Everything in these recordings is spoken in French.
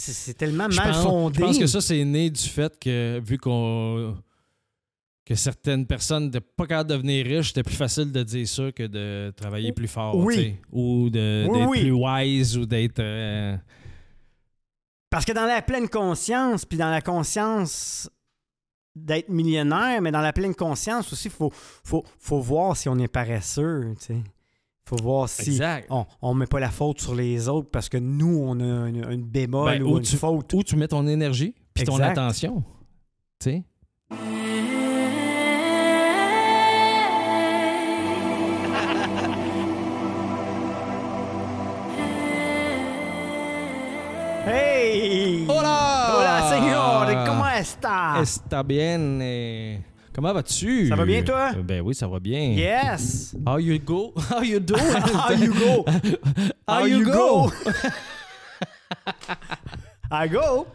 C'est tellement Je mal pense- fondé. Je pense que ça, c'est né du fait que, vu qu'on que certaines personnes n'étaient pas capables de devenir riches, c'était plus facile de dire ça que de travailler plus fort. Oui. tu sais, Ou Oui, d'être oui. plus wise ou d'être. euh, Parce que dans la pleine conscience, puis dans la conscience d'être millionnaire, mais dans la pleine conscience aussi, il faut, faut, faut voir si on est paresseux. Il faut voir si Exact. on ne met pas la faute sur les autres parce que nous, on a une, une bémol Ben, ou une tu- faute. Où tu mets ton énergie puis ton attention. Tu sais? Hey! Hola! Hola, señor! Comment está? Está bien. eh, Comment vas-tu? Ça va bien, toi? Euh, Ben oui, ça va bien. Yes! How you go? How you do? How you go? How you go? I go!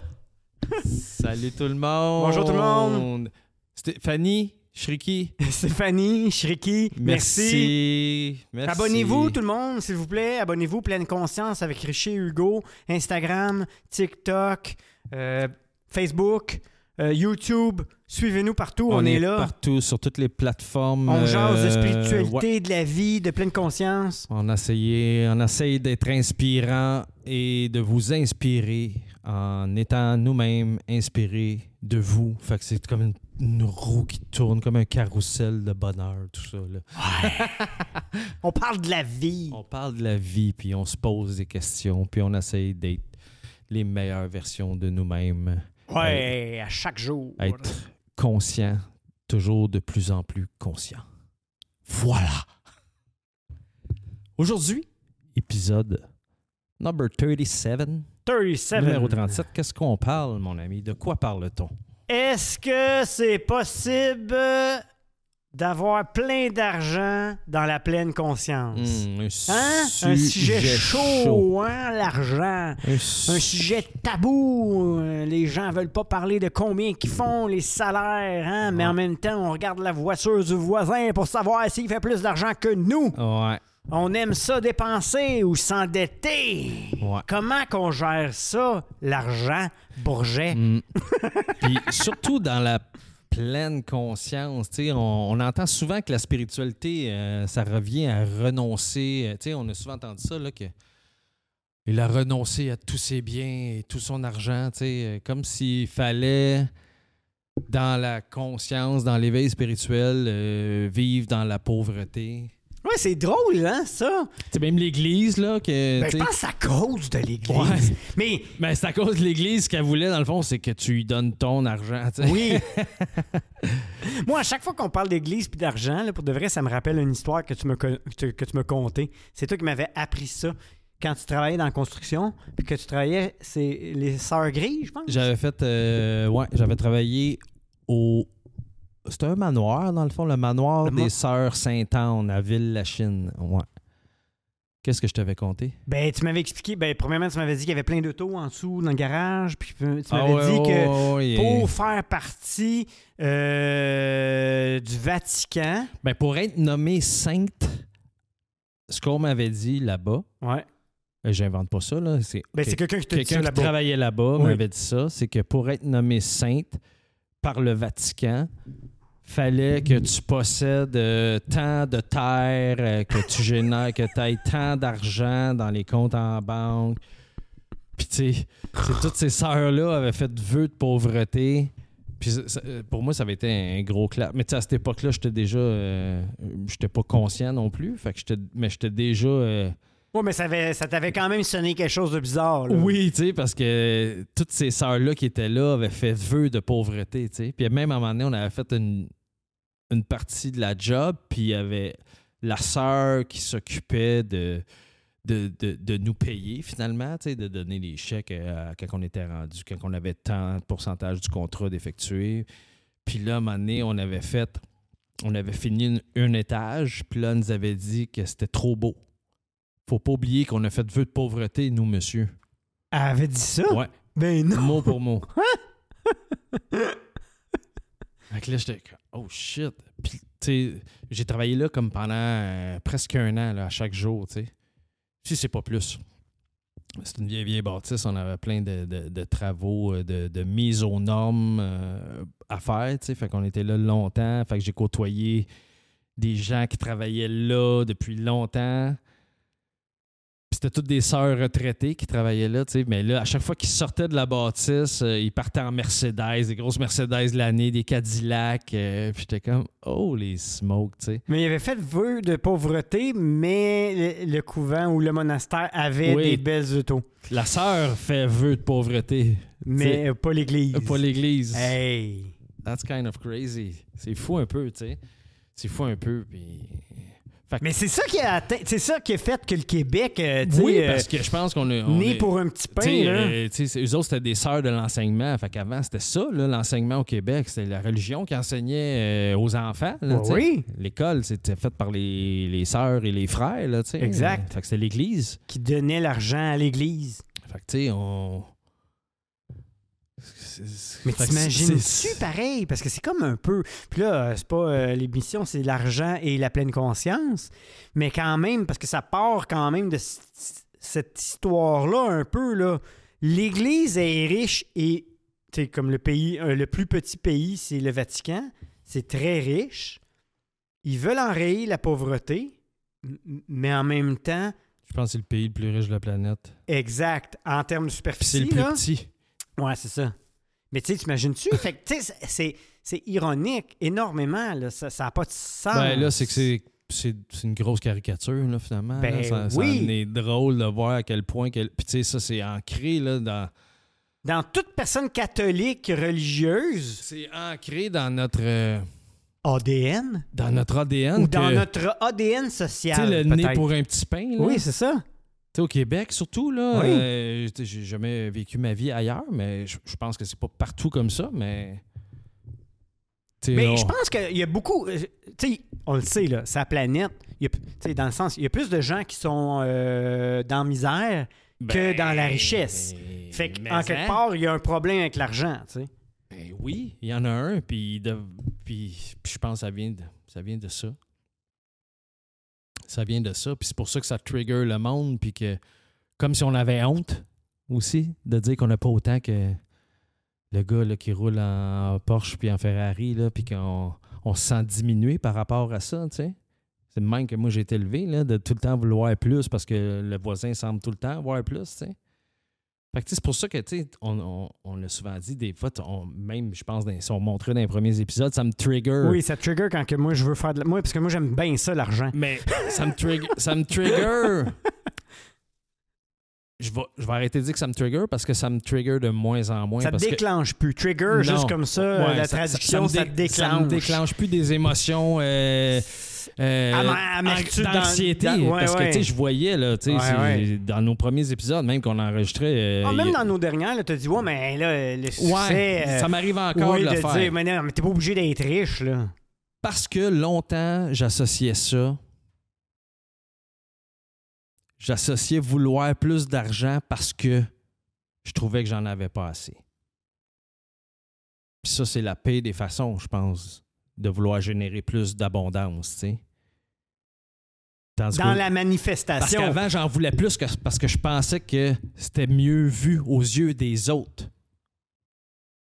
Salut tout le monde. Bonjour tout le monde. Stéphanie, Shriki. Stéphanie, Shriki, merci. Merci. Merci. Abonnez-vous tout le monde, s'il vous plaît. Abonnez-vous, pleine conscience avec Richer Hugo. Instagram, TikTok, euh, Facebook, euh, YouTube. Suivez-nous partout, on, est, là. partout sur toutes les plateformes. On jase de euh, spiritualité, ouais. de la vie, de pleine conscience. On a essayé, on essaye d'être inspirant et de vous inspirer en étant nous-mêmes inspirés de vous. Fait que c'est comme une, une roue qui tourne, comme un carrousel de bonheur, tout ça. là. On parle de la vie. On parle de la vie, puis on se pose des questions, puis on essaye d'être les meilleures versions de nous-mêmes. Ouais, à chaque jour. Être conscient, toujours de plus en plus conscient. Voilà. Aujourd'hui, épisode number 37, 37. numéro 37. Qu'est-ce qu'on parle, mon ami? De quoi parle-t-on? Est-ce que c'est possible d'avoir plein d'argent dans la pleine conscience? Hmm, un, Hein? Un sujet chaud, chaud. hein, l'argent. Un, Un su- sujet tabou. Euh, Les gens veulent pas parler de combien qu'ils font, les salaires, hein? mais en même temps, on regarde la voiture du voisin pour savoir s'il fait plus d'argent que nous. Ouais, On aime ça dépenser ou s'endetter. ouais. Comment qu'on gère ça, l'argent, Bourget? Mm. Puis surtout dans la pleine conscience, on, entend souvent que la spiritualité, euh, ça revient à renoncer. euh, on a souvent entendu ça, là, que il a renoncé à tous ses biens et tout son argent, euh, comme s'il fallait, dans la conscience, dans l'éveil spirituel, vivre dans la pauvreté. Oui, c'est drôle, hein, ça? C'est même l'Église, là, que... Ben, je pense à cause de l'Église. Ouais. Mais ben, c'est à cause de l'Église ce qu'elle voulait, dans le fond, c'est que tu lui donnes ton argent, tu sais. oui. Moi, à chaque fois qu'on parle d'Église puis d'argent, là, pour de vrai, ça me rappelle une histoire que tu me, que tu- que tu me contais. C'est toi qui m'avais appris ça quand tu travaillais dans la construction, puis que tu travaillais, c'est les Sœurs Grises, je pense. J'avais fait. euh, ouais, j'avais travaillé au. C'était un manoir, dans le fond, le manoir Le des Sœurs Sainte-Anne à Ville-la-Chine. Ouais. Qu'est-ce que je t'avais compté? Ben, tu m'avais expliqué, ben, premièrement, tu m'avais dit qu'il y avait plein d'autos en dessous dans le garage, puis tu m'avais Ah dit que pour faire partie euh, du Vatican, Ben, pour être nommé sainte, ce qu'on m'avait dit là-bas, ouais. euh, j'invente pas ça, là. C'est Ben, que- c'est quelqu'un qui te dit qui travaillait là-bas Oui. m'avait dit ça, c'est que pour être nommé sainte par le Vatican, fallait que tu possèdes euh, tant de terres, euh, que tu génères, que tu aies tant d'argent dans les comptes en banque. Puis tu sais, toutes ces sœurs-là avaient fait vœu de pauvreté. Puis euh, pour moi, ça avait été un gros clap. Mais tu sais, à cette époque-là, j'étais déjà... j'étais pas conscient non plus. Fait que j'étais... Mais j'étais déjà... Ouais, mais ça, avait- ça t'avait quand même sonné quelque chose de bizarre. oui, tu sais, parce que toutes ces sœurs-là qui étaient là avaient fait vœu de pauvreté, tu sais. Puis même à un moment donné, on avait fait une, partie de la job, puis il y avait la sœur qui s'occupait de, nous payer finalement, de donner les chèques quand on était rendu, quand on avait tant de pourcentage du contrat d'effectuer. Puis là, à un moment donné, on avait fait, on avait fini un étage, puis là, on nous avait dit que c'était trop beau. Faut pas oublier qu'on a fait vœu de pauvreté, nous, monsieur. Elle avait dit ça? Ouais, Ben non. mot pour mot. Fait que là, j'étais oh shit. Puis, tu sais, j'ai travaillé là comme pendant euh, presque un an, là, à chaque jour, tu sais. Si c'est pas plus. C'est une vieille, vieille bâtisse. On avait plein de, de- de travaux, euh, de, de mise aux normes euh, à faire. tu sais. Fait qu'on était là longtemps. Fait que j'ai côtoyé des gens qui travaillaient là depuis longtemps. C'était toutes des sœurs retraitées qui travaillaient là, tu sais. Mais là, à chaque fois qu'ils sortaient de la bâtisse, euh, ils partaient en Mercedes, des grosses Mercedes de l'année, des Cadillacs. euh, puis j'étais comme, oh, les smokes, tu sais. Mais il avait fait vœu de pauvreté, mais le, le couvent ou le monastère avait Oui. des belles autos. La sœur fait vœu de pauvreté, Mais pas l'église. pas l'église. Hey! That's kind of crazy. C'est fou un peu, tu sais. C'est fou un peu, puis... Que- Mais c'est ça qui a atteint- c'est ça qui a fait que le Québec, euh, oui, euh, parce que je pense qu'on est... né est- pour un petit pain, tu sais, là. euh, eux autres, c'était des sœurs de l'enseignement. Fait qu'avant, c'était ça, l'enseignement au Québec. C'était la religion qui enseignait euh, aux enfants. là, Ouais, oui, L'école, c'était fait par les, les sœurs et les frères, là. Exact. Fait que c'était l'Église. qui donnait l'argent à l'église. Fait que, tu sais, on... Mais t'imagines-tu pareil? Parce que c'est comme un peu. Puis là, euh, c'est pas euh, l'émission, c'est l'argent et la pleine conscience. Mais quand même, parce que ça part quand même de cette histoire-là un peu, là. L'Église est riche et, tu sais, comme le pays, euh, le plus petit pays, c'est le Vatican. C'est très riche. Ils veulent enrayer la pauvreté, mais en même temps, Je pense que c'est le pays le plus riche de la planète. exact, en termes de Puis c'est superficie, le plus là, petit. Ouais, c'est ça. Mais tu sais, t'imagines-tu? fait que, tu sais, c'est, c'est ironique énormément, là. Ça n'a pas de sens. Ben là, c'est que c'est, c'est, une grosse caricature, là, finalement. Ben là. ça, oui. est drôle de voir à quel point. que- Puis, tu sais, ça, c'est ancré, là, dans. Dans toute personne catholique religieuse, C'est ancré dans notre, euh, ADN, dans notre ADN. ou dans notre ADN Tu social, sais, le nez pour un petit pain, là. Oui, c'est ça. Tu sais, au Québec, surtout, là. Oui. euh, j'ai jamais vécu ma vie ailleurs, mais je, je pense que c'est pas partout comme ça, mais. Mais on- je pense qu'il y a beaucoup. euh, Tu sais, on le sait, là, sa planète, il y a- tu sais, dans le sens, il y a plus de gens qui sont euh, dans la misère que Ben, dans la richesse. Fait qu'en quelque hein? part, il y a un problème avec l'argent, tu sais. Ben oui, il y en a un, puis, de- puis, puis je pense que ça vient de ça. Vient de ça. Ça vient de ça, puis c'est pour ça que ça trigger le monde, puis que comme si on avait honte aussi de dire qu'on n'a pas autant que le gars là, qui roule en Porsche puis en Ferrari, là, puis qu'on on se sent diminué par rapport à ça, tu sais. C'est même que moi j'ai été élevé, là, de tout le temps vouloir plus parce que le voisin semble tout le temps avoir plus, tu sais. Fait que, c'est pour ça que, tu on, on, on l'a souvent dit, des fois, on- même, je pense, dans, si on montrait dans les premiers épisodes, ça me trigger. Oui, ça trigger quand que moi, je veux faire de la... Moi, parce que moi, j'aime bien ça, l'argent. Mais ça me trigger. ça me trigger. Je vais, je vais arrêter de dire que ça me trigger parce que ça me trigger de moins en moins. ça que- déclenche plus. Trigger, Non. juste comme ça, Ouais, la ça- traduction, ça, me te dé- déclenche. Ça me déclenche plus des émotions. euh, euh, dans- d'anxiété? parce que, je voyais, là, dans nos premiers épisodes, même qu'on enregistrait. euh, Ah, même dans nos dernières, tu as dit, ouais, mais là, le succès. Euh, ça m'arrive encore de le de faire. dire, mais non, mais t'es pas obligé d'être riche, là. Parce que longtemps, j'associais ça. J'associais vouloir plus d'argent parce que je trouvais que j'en avais pas assez. Puis ça, c'est la paix des façons, je pense, de vouloir générer plus d'abondance, tu sais. Tandis Dans la Parce manifestation. qu'avant, j'en voulais plus que- parce que je pensais que c'était mieux vu aux yeux des autres.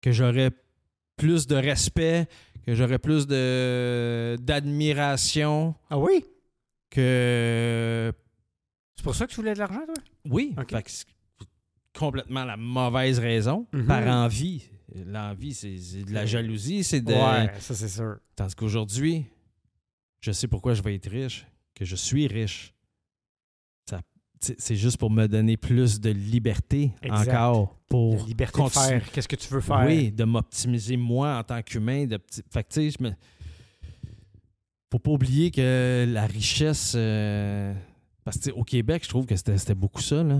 Que j'aurais plus de respect, que j'aurais plus de d'admiration, Ah oui? que C'est pour ça que tu voulais de l'argent, toi? oui, Ok. fait que c'est complètement la mauvaise raison Mhm. par envie. L'envie, c'est c'est de la jalousie, c'est de Ouais, ça, c'est sûr. Tandis qu'aujourd'hui, je sais pourquoi je vais être riche, que je suis riche. Ça- c'est juste pour me donner plus de liberté Exact. encore pour La liberté continuer- de faire. Qu'est-ce que tu veux faire? Oui, de m'optimiser moi en tant qu'humain. De petit... Fait que, tu sais, je me. Faut pas oublier que la richesse. euh, Parce que, au Québec, je trouve que c'était c'était beaucoup ça, là.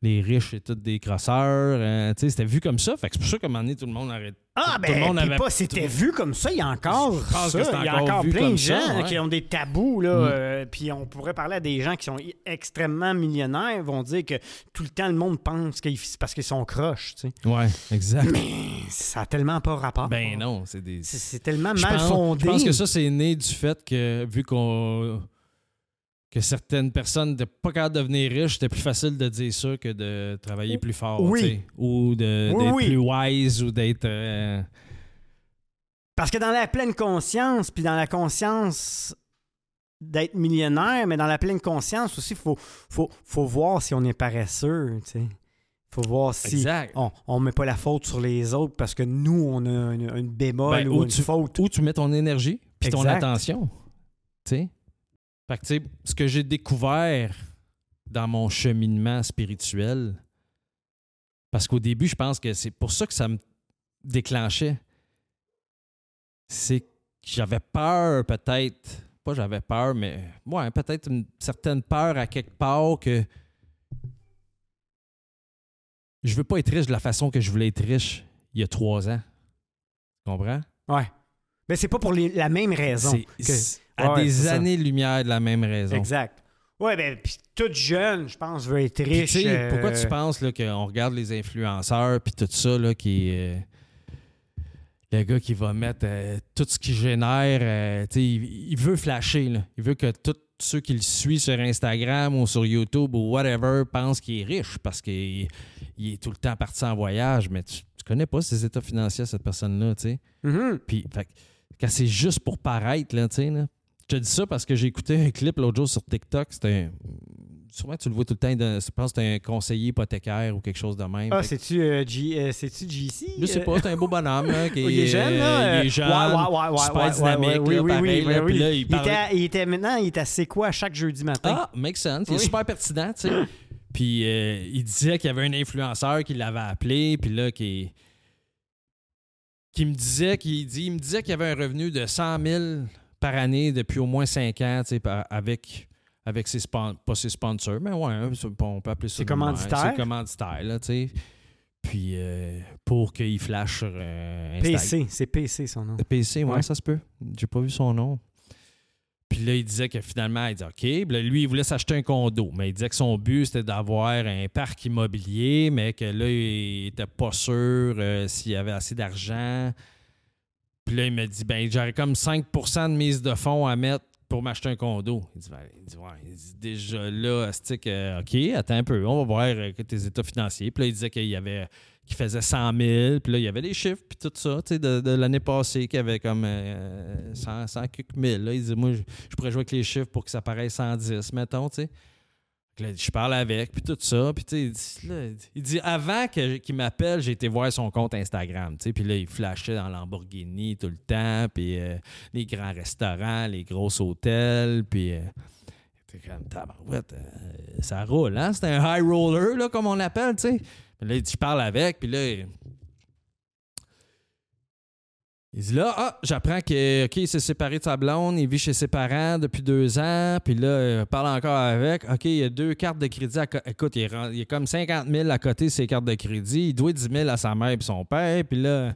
Les riches, c'est tous des crosseurs. euh, tu sais, c'était vu comme ça. Fait que c'est pour ça qu'à un moment donné, tout le monde arrête. Ah, Tout- ben, tout le monde puis avait- pas c'était vu comme ça. Il y a encore ça. Il y a encore plein de ça, gens qui ont des tabous, là. Mm. euh, puis on pourrait parler à des gens qui sont extrêmement millionnaires, vont dire que tout le temps, le monde pense que c'est parce qu'ils sont croches, tu sais. Ouais, exact. Mais ça a tellement pas rapport. Ben non, c'est des. C'est tellement mal pense- fondé. Je pense que ça, c'est né du fait que, vu qu'on que certaines personnes n'étaient pas capables de devenir riches, c'était plus facile de dire ça que de travailler plus fort. Oui. Ou Oui, d'être oui. plus wise ou d'être. euh, Parce que dans la pleine conscience, puis dans la conscience d'être millionnaire, mais dans la pleine conscience aussi, il faut, faut, faut voir si on est paresseux. Il faut voir si Exact. on ne met pas la faute sur les autres parce que nous, on a une, une bémol Ben, ou ou une tu- faute. Où tu mets ton énergie puis ton attention. Tu sais? Fait que, tu sais, ce que j'ai découvert dans mon cheminement spirituel, parce qu'au début, je pense que c'est pour ça que ça me déclenchait. C'est que j'avais peur, peut-être. Pas j'avais peur, mais ouais, peut-être une certaine peur à quelque part que je veux pas être riche de la façon que je voulais être riche il y a trois ans. Tu comprends? Ouais. Mais c'est pas pour les- la même raison. C'est que- à Ouais, des années-lumière de la même raison. Exact. Ouais, ben, puis toute jeune, je pense, veut être riche. tu sais, euh, Pourquoi tu penses là, qu'on regarde les influenceurs puis tout ça, là, qui euh, le gars qui va mettre euh, tout ce qu'il génère, euh, il, il veut flasher. là. Il veut que tous ceux qui le suivent sur Instagram ou sur YouTube ou whatever pensent qu'il est riche parce qu'il il est tout le temps parti en voyage, mais tu, tu connais pas ses états financiers, cette personne-là, tu sais. Mhm. Puis, fait quand c'est juste pour paraître, là, tu sais, là. Je te dis ça parce que j'ai écouté un clip l'autre jour sur TikTok. C'était que tu le vois tout le temps. de- je pense que c'est un conseiller hypothécaire ou quelque chose de même. Ah, c'est-tu euh, euh, JC? je sais pas, c'est un beau bonhomme. Qui Il est jeune, euh, là? Il est jeune. Ouais, ouais, super dynamique, oui, oui, oui, il était, il était maintenant, il est à C'est quoi chaque jeudi matin? Ah, make sense. Il est super pertinent, tu sais. Puis euh, il disait qu'il y avait un influenceur qui l'avait appelé, puis là, qui, qui me disait qu'il dit, il me disait qu'il avait un revenu de 100 000 par année depuis au moins 5 ans, tu sais, par- avec, avec ses spon- pas ses sponsors, mais ouais, hein, c'est- on peut appeler ça. Même. commanditaires. Ses commanditaires, là, tu sais. Puis euh, pour qu'il flash sur euh. PC, c'est PC son nom. PC, ouais, Ouais. ça se peut. J'ai pas vu son nom. Puis là, il disait que finalement, il dit OK. Lui, il voulait s'acheter un condo. Mais il disait que son but, c'était d'avoir un parc immobilier, mais que là, il était pas sûr euh, s'il avait assez d'argent. Puis là, il me dit ben j'aurais comme 5% de mise de fonds à mettre pour m'acheter un condo. Il dit, ben, il dit, ouais, il dit, déjà là, c'est que, OK, attends un peu, on va voir euh, tes états financiers. Puis là, il disait qu'il y avait qu'il faisait 100 000, puis là, il y avait des chiffres, puis tout ça, tu sais, de, de l'année passée, qu'il y avait comme euh, 100, 100 quelques. Là, il dit, moi, je, je pourrais jouer avec les chiffres pour que ça paraisse 110, mettons, tu sais. Là, je parle avec, puis tout ça. Puis, tu il dit, avant qu'il m'appelle, j'ai été voir son compte Instagram. Puis là, il flashait dans Lamborghini tout le temps, puis euh, les grands restaurants, les gros hôtels, puis... euh, t'es comme, tabarouette, euh, ça roule, hein? C'est un high roller, là, comme on l'appelle, tu sais. Là, je parle avec, puis là... il- dit là, ah, j'apprends que, OK, il s'est séparé de sa blonde, il vit chez ses parents depuis deux ans, puis là, il parle encore avec. OK, il y a deux cartes de crédit. À co- Écoute, il est, il est comme 50 000 à côté de ses cartes de crédit. Il doit 10 000 à sa mère et son père, puis là.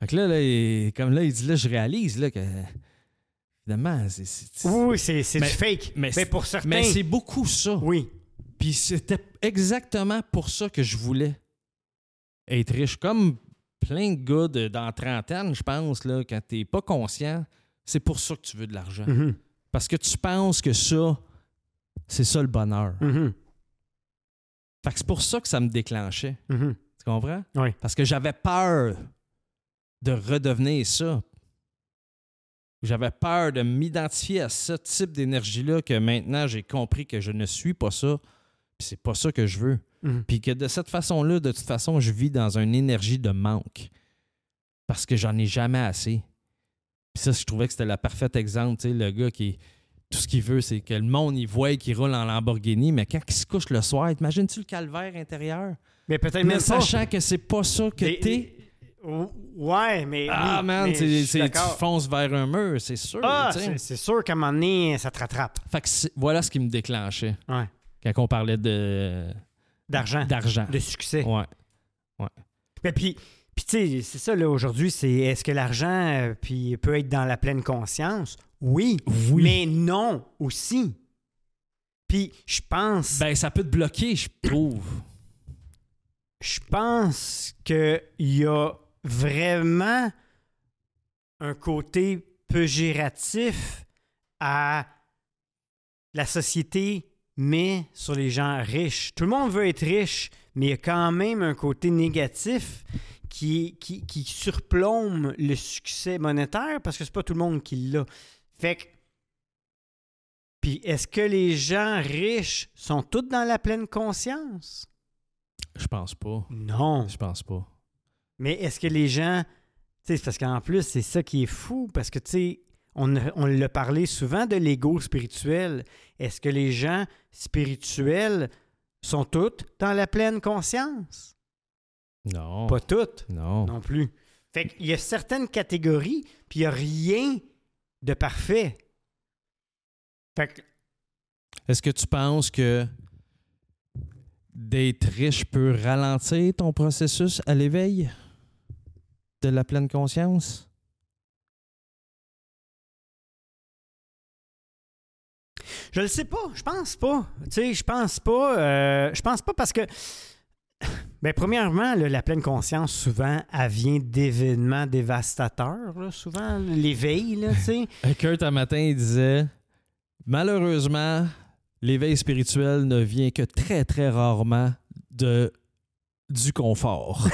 Fait que là, là, il- comme là, il dit, là, je réalise, là, que. Évidemment, c'est. Oui, c'est du fake. mais Mais, pour certains, Mais c'est beaucoup ça. oui. Puis c'était exactement pour ça que je voulais être riche. Comme plein de gars de- dans la trentaine, je pense, là, quand t'es pas conscient, c'est pour ça que tu veux de l'argent. Mhm, Parce que tu penses que ça, c'est ça le bonheur. mhm, Fait que c'est pour ça que ça me déclenchait. mhm. Tu comprends? Oui. Parce que j'avais peur de redevenir ça. J'avais peur de m'identifier à ce type d'énergie-là que maintenant j'ai compris que je ne suis pas ça. Puis c'est pas ça que je veux. Mhm. Puis que de cette façon-là, de toute façon, je vis dans une énergie de manque. Parce que j'en ai jamais assez. Puis ça, je trouvais que c'était le parfait exemple. Tu sais, le gars qui. Tout ce qu'il veut, c'est que le monde, il voit qu'il roule en Lamborghini, mais quand il se couche le soir, imagines-tu le calvaire intérieur? Mais peut-être même pas. sachant que c'est pas ça que t'es. Ou- Ouais, mais. Ah, oui, man, mais tu fonces vers un mur, c'est sûr. Ah, c'est sûr qu'à un moment donné, ça te rattrape. Fait que voilà ce qui me déclenchait Ouais. quand on parlait de D'argent. d'argent. De succès. Ouais. Mais puis, puis tu sais, c'est ça, là, aujourd'hui, c'est est-ce que l'argent euh, puis peut être dans la pleine conscience? Oui. Oui. Mais non aussi. Puis, je pense. Ben, ça peut te bloquer, je trouve. je pense qu'il y a vraiment un côté péjoratif à la société met sur les gens riches. Tout le monde veut être riche, mais il y a quand même un côté négatif qui, qui, qui surplombe le succès monétaire parce que c'est pas tout le monde qui l'a. Fait que. Puis est-ce que les gens riches sont tous dans la pleine conscience? Je pense pas. Non. Je pense pas. Mais est-ce que les gens. Tu sais, parce qu'en plus, c'est ça qui est fou, parce que, tu sais, on, l'a parlé souvent de l'ego spirituel. Est-ce que les gens spirituels sont tous dans la pleine conscience? Non. Pas toutes Non. non plus. Fait qu'il y a certaines catégories, puis il n'y a rien de parfait. Fait que, Est-ce que tu penses que d'être riche peut ralentir ton processus à l'éveil de la pleine conscience? Je le sais pas, je pense pas. Tu sais, je pense pas. euh, je pense pas parce que. Ben, premièrement, là, la pleine conscience, souvent, elle vient d'événements dévastateurs. là, souvent, l'éveil, là, tu sais. Kurt, un matin, il disait Malheureusement, l'éveil spirituel ne vient que très, très rarement de, du confort.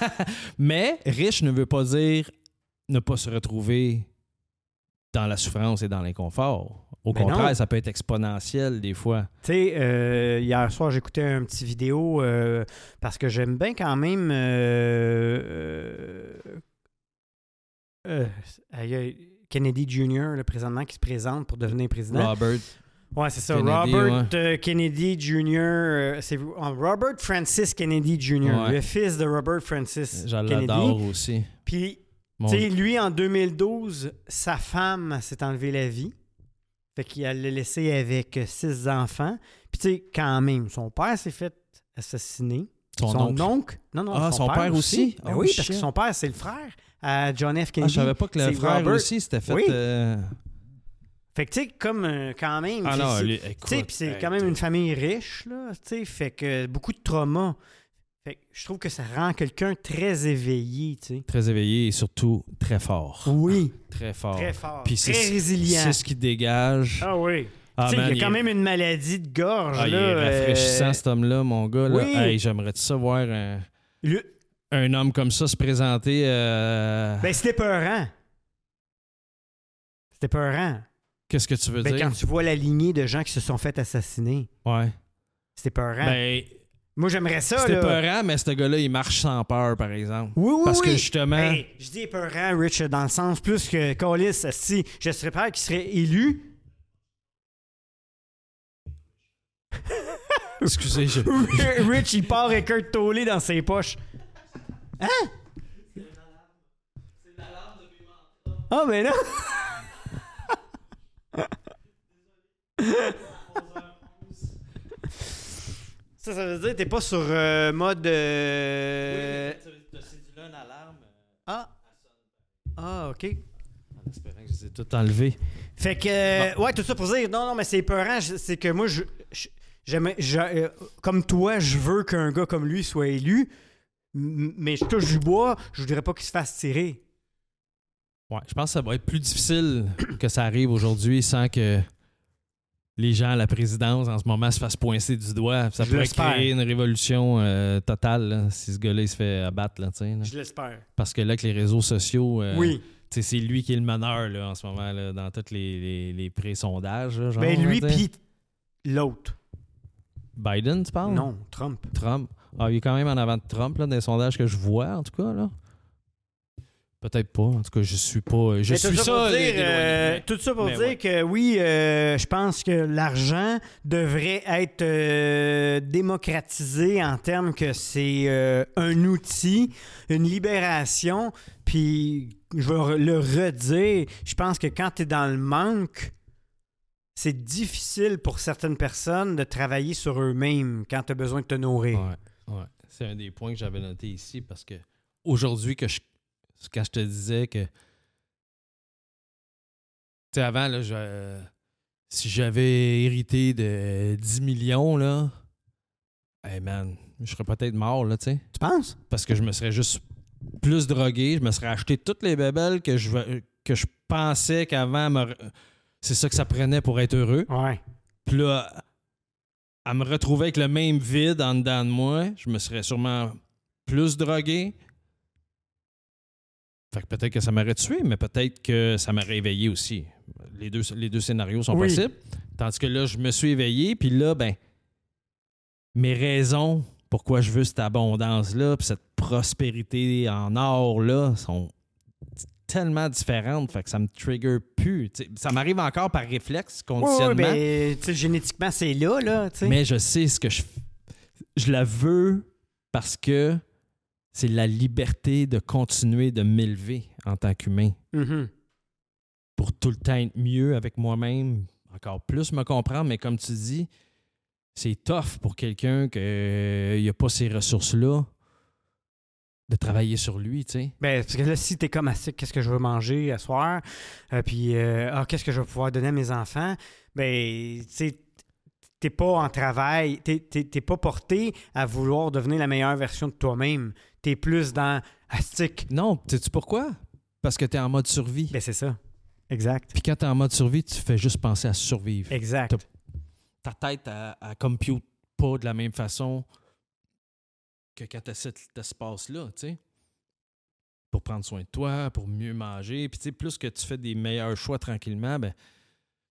Mais riche ne veut pas dire ne pas se retrouver dans la souffrance et dans l'inconfort. Au Mais contraire, non. ça peut être exponentiel des fois. Tu sais, euh, hier soir, j'écoutais un petit vidéo euh, parce que j'aime bien quand même. euh, Kennedy Jr., là, présentement, qui se présente pour devenir président. Robert, Ouais, c'est ça. Kennedy, Robert Kennedy Jr., c'est Robert Francis Kennedy Jr., Ouais. le fils de Robert Francis je Kennedy. l'adore aussi. Puis, Mon- tu sais, lui, en 2012, sa femme s'est enlevée la vie. Fait qu'il l'a laissé avec euh, six enfants. Puis, tu sais, quand même, son père s'est fait assassiner. son oncle? Non, non, Ah, son père aussi? Ben Oh, oui, parce que son père, c'est le frère à John F. Ah, Kennedy. je savais pas que le frère Robert. aussi s'était fait. Oui. euh, Fait que, tu sais, comme euh, quand même. Ah c'est- non, c'est- lui, Tu sais, écoute, puis c'est hey, quand même une famille riche, là, tu sais, fait que beaucoup de traumas. Fait que je trouve que ça rend quelqu'un très éveillé, tu sais. Très éveillé et surtout très fort. Oui, Très fort. très fort, Puis très résilient. C'est ce qui dégage. Ah oui. Ah, man, il y a quand même une maladie de gorge, ah, il là. est rafraîchissant, euh, cet homme-là, mon gars. Là. oui. Hey, J'aimerais ça voir un, le- un homme comme ça se présenter. euh, Ben, c'était peurant. C'était peurant. Qu'est-ce que tu veux Ben, dire? quand tu vois la lignée de gens qui se sont fait assassiner, Ouais. c'était peurant. Ben, Moi, j'aimerais ça, c'était là. peurant, mais ce gars-là, il marche sans peur, par exemple. Oui, oui, Parce oui. que justement. Hey, je dis épeurant, Rich, dans le sens plus que Collis, si je serais peur qu'il serait élu. Excusez, je. Rich, il part avec Kurt Tolley dans ses poches. Hein? Ah, mais non! Ça, ça veut dire que t'es pas sur euh, mode. euh, Ah! Ah, ok. En espérant que je les ai tout enlevés. Fait que, euh, ouais, tout ça pour dire, non, non, mais c'est peurant, je- c'est que moi, je, je- euh, comme toi, je veux qu'un gars comme lui soit élu, mais je touche du bois, je voudrais pas qu'il se fasse tirer. Ouais, je pense que ça va être plus difficile que ça arrive aujourd'hui sans que les gens à la présidence en ce moment se fassent poincer du doigt. Ça Je pourrait créer une révolution euh, totale là, si ce gars-là il se fait abattre. Là. Je l'espère. Parce que là, avec les réseaux sociaux, euh, oui. c'est lui qui est le meneur là, en ce moment là, dans tous les, les, les pré-sondages. Ben lui, puis l'autre. Biden, tu parles? Non, Trump. Trump. Ah, il est quand même en avant de Trump là, dans les sondages que je vois, en tout cas. là. Peut-être pas. En tout cas, je suis pas. Je Mais tout suis pour ça. dire, euh, tout ça pour mais dire ouais. que oui, euh, je pense que l'argent devrait être euh, démocratisé en termes que c'est un outil, une libération. Puis, je vais le redire, je pense que quand tu es dans le manque, c'est difficile pour certaines personnes de travailler sur eux-mêmes quand tu as besoin de te nourrir. Ouais, ouais. C'est un des points que j'avais noté ici parce que aujourd'hui, que je, quand je te disais que. Tu sais, avant, là, je- euh, si j'avais hérité de 10 millions, là, hey man, je serais peut-être mort, là, tu sais. Tu penses? Parce que je me serais juste plus drogué, je me serais acheté toutes les bébelles que je, que je pensais qu'avant, me- c'est ça que ça prenait pour être heureux. Ouais. Puis là, à me retrouver avec le même vide en dedans de moi, je me serais sûrement plus drogué. Fait que peut-être que ça m'aurait tué, mais peut-être que ça m'aurait éveillé aussi. Les deux, les deux scénarios sont Oui. possibles. Tandis que là, je me suis éveillé, puis là, ben, mes raisons pourquoi je veux cette abondance-là, puis cette prospérité en or-là, sont tellement différentes, fait que ça me trigger plus. Ça m'arrive encore par réflexe, Oui, oui, conditionnement, ben, tu sais, génétiquement, c'est là, là, mais je sais ce que je Je la veux parce que c'est la liberté de continuer de m'élever en tant qu'humain Mhm. pour tout le temps être mieux avec moi-même, encore plus me comprendre, mais comme tu dis, c'est tough pour quelqu'un qui n'a pas ces ressources-là de travailler sur lui, tu sais. Ben, parce que là, si t'es comme assis, qu'est-ce que je veux manger à soir, euh, puis euh, ah, qu'est-ce que je vais pouvoir donner à mes enfants, ben, tu sais, t'es pas en travail, t'es pas porté à vouloir devenir la meilleure version de toi-même. T'es plus dans astic. Non, sais-tu pourquoi? Parce que tu es en mode survie. Ben, c'est ça. Exact. Puis quand tu es en mode survie, tu fais juste penser à survivre. Exact. T'as- ta tête, elle compute pas de la même façon que quand tu as cet espace-là, tu sais. Pour prendre soin de toi, pour mieux manger. Puis, tu sais, plus que tu fais des meilleurs choix tranquillement, ben,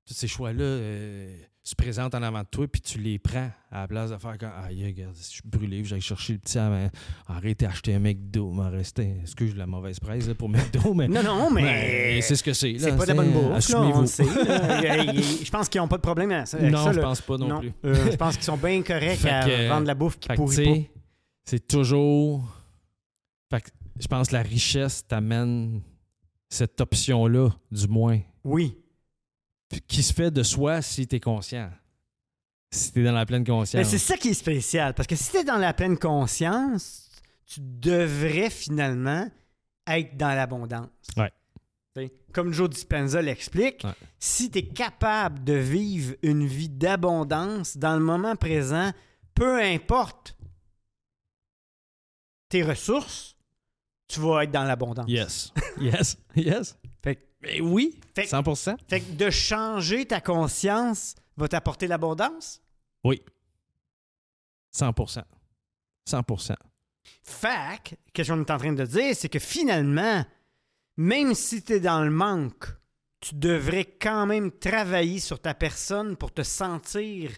tous ces choix-là euh, se présentent en avant de toi, puis tu les prends à la place de faire comme Aïe, regarde, je suis brûlé, j'allais chercher le petit avant. Arrête d'acheter un McDo, m'en restait. Excuse la mauvaise presse là, pour McDo, mais. Non, non, mais. mais c'est ce que c'est. C'est pas de la bonne bouffe, là, on le sait. Je pense qu'ils n'ont pas de problème avec ça. Non, je pense pas non, plus. Euh, je pense qu'ils sont bien corrects Fait à que- vendre la bouffe qui pourrit pas. c'est toujours. Fait que je pense que la richesse t'amène cette option-là, du moins, Oui. Qui se fait de soi si t'es conscient. Si t'es dans la pleine Mais conscience. c'est ça qui est spécial. Parce que si tu es dans la pleine conscience, tu devrais finalement être dans l'abondance. Ouais. Comme Joe Dispenza l'explique, Ouais. si tu es capable de vivre une vie d'abondance dans le moment présent, peu importe tes ressources, tu vas être dans l'abondance. Yes. Yes. Yes. Fait que- Mais oui, Fait que- 100%. Fait que de changer ta conscience va t'apporter l'abondance? Oui. 100%. 100%. Fac, qu'est-ce qu'on est en train de dire, c'est que finalement, même si tu es dans le manque, tu devrais quand même travailler sur ta personne pour te sentir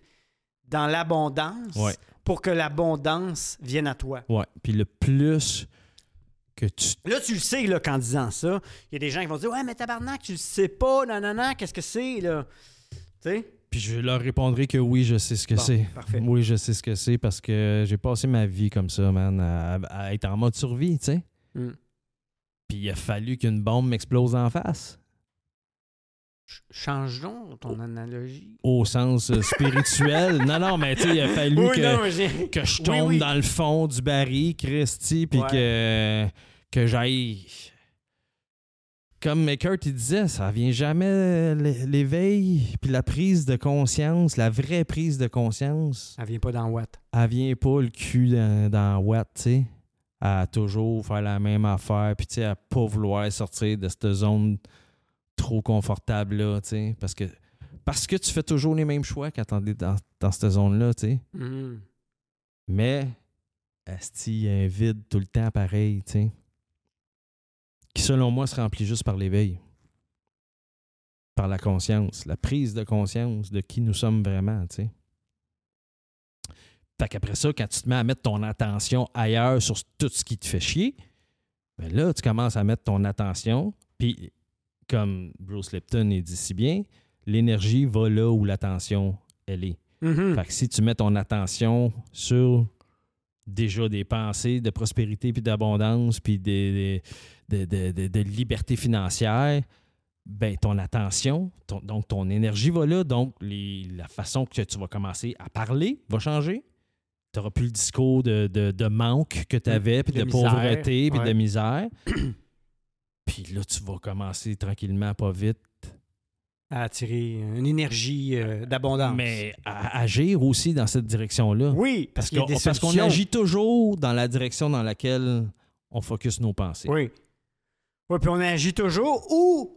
dans l'abondance, Ouais. pour que l'abondance vienne à toi. Ouais. Puis le plus que tu. Là, tu le sais, là, qu'en disant ça, il y a des gens qui vont dire Ouais, mais tabarnak, tu le sais pas, non, qu'est-ce que c'est, là? Tu sais? Puis je leur répondrai que oui, je sais ce que Bon, c'est. Oui, je sais ce que c'est parce que j'ai passé ma vie comme ça, man, à, à être en mode survie, tu sais. Mm. Puis il a fallu qu'une bombe m'explose en face. Ch- Change donc ton analogie. Au sens euh, spirituel. non, non, mais tu sais, il a fallu Oui, que, non, je tombe oui. dans le fond du baril, Christy, puis Ouais. que, que j'aille. Comme Kurt il disait, ça vient jamais l'é- l'éveil, puis la prise de conscience, la vraie prise de conscience. Elle vient pas dans Watt. elle vient pas le cul dans, dans Watt, tu sais. À toujours faire la même affaire, puis tu sais, à pas vouloir sortir de cette zone trop confortable-là, tu sais. Parce que, parce que tu fais toujours les mêmes choix quand t'es dans, dans cette zone-là, tu sais. Mhm. Mais, asti, il y a un vide tout le temps pareil, tu sais. Qui, selon moi, se remplit juste par l'éveil. Par la conscience, la prise de conscience de qui nous sommes vraiment, tu sais. Fait qu'après ça, quand tu te mets à mettre ton attention ailleurs sur tout ce qui te fait chier, ben là, tu commences à mettre ton attention, puis comme Bruce Lipton il dit si bien, l'énergie va là où l'attention, elle est. Mhm. Fait que si tu mets ton attention sur déjà des pensées de prospérité puis d'abondance puis de, de- de- de liberté financière, ben ton attention, ton- donc ton énergie va là. Donc les- la façon que tu vas commencer à parler va changer. Tu n'auras plus le discours de, manque que tu avais, puis De de, misère, pauvreté, puis ouais. de misère. puis là, tu vas commencer tranquillement, pas vite, À attirer une énergie euh, d'abondance. mais à agir aussi dans cette direction-là. Oui, parce qu'on parce agit toujours dans la direction dans laquelle on focus nos pensées. Oui. Oui, puis on agit toujours ou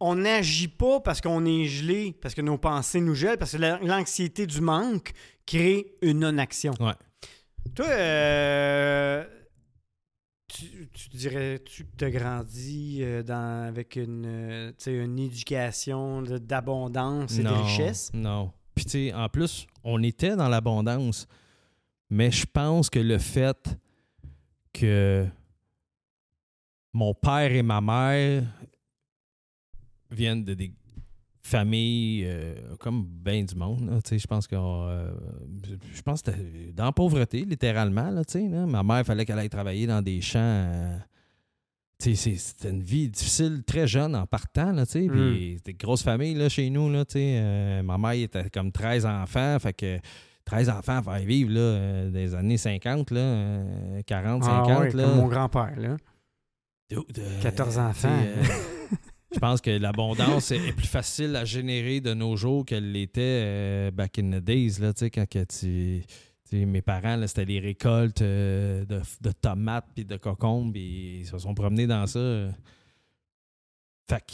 on n'agit pas parce qu'on est gelé, parce que nos pensées nous gèlent, parce que la- l'anxiété du manque crée une non-action. Ouais. Toi, euh, tu, tu dirais-tu que tu as grandi euh, dans, avec une, euh, une éducation d'abondance et de richesse? Non. Puis, tu sais, en plus, on était dans l'abondance. Mais je pense que le fait que mon père et ma mère viennent de des familles euh, comme bien du monde. là, Je pense que je pense dans la pauvreté, littéralement. Là, là. Ma mère, il fallait qu'elle aille travailler dans des champs. euh, C'était une vie difficile, très jeune en partant. Là, puis C'était une grosse famille là, chez nous. Là. Euh, ma mère était comme 13 enfants. Fait que 13 enfants à faire vivre là, euh, des années 50, là, euh, 40, Ah 50. ouais, là. comme mon grand-père, là. Dude, euh, 14 enfants. euh, je pense que l'abondance est plus facile à générer de nos jours qu'elle l'était euh, back in the days, là, quand que tu... mes parents, c'était les récoltes euh, de, de tomates puis de cocombes, puis ils se sont promenés dans ça. Fait que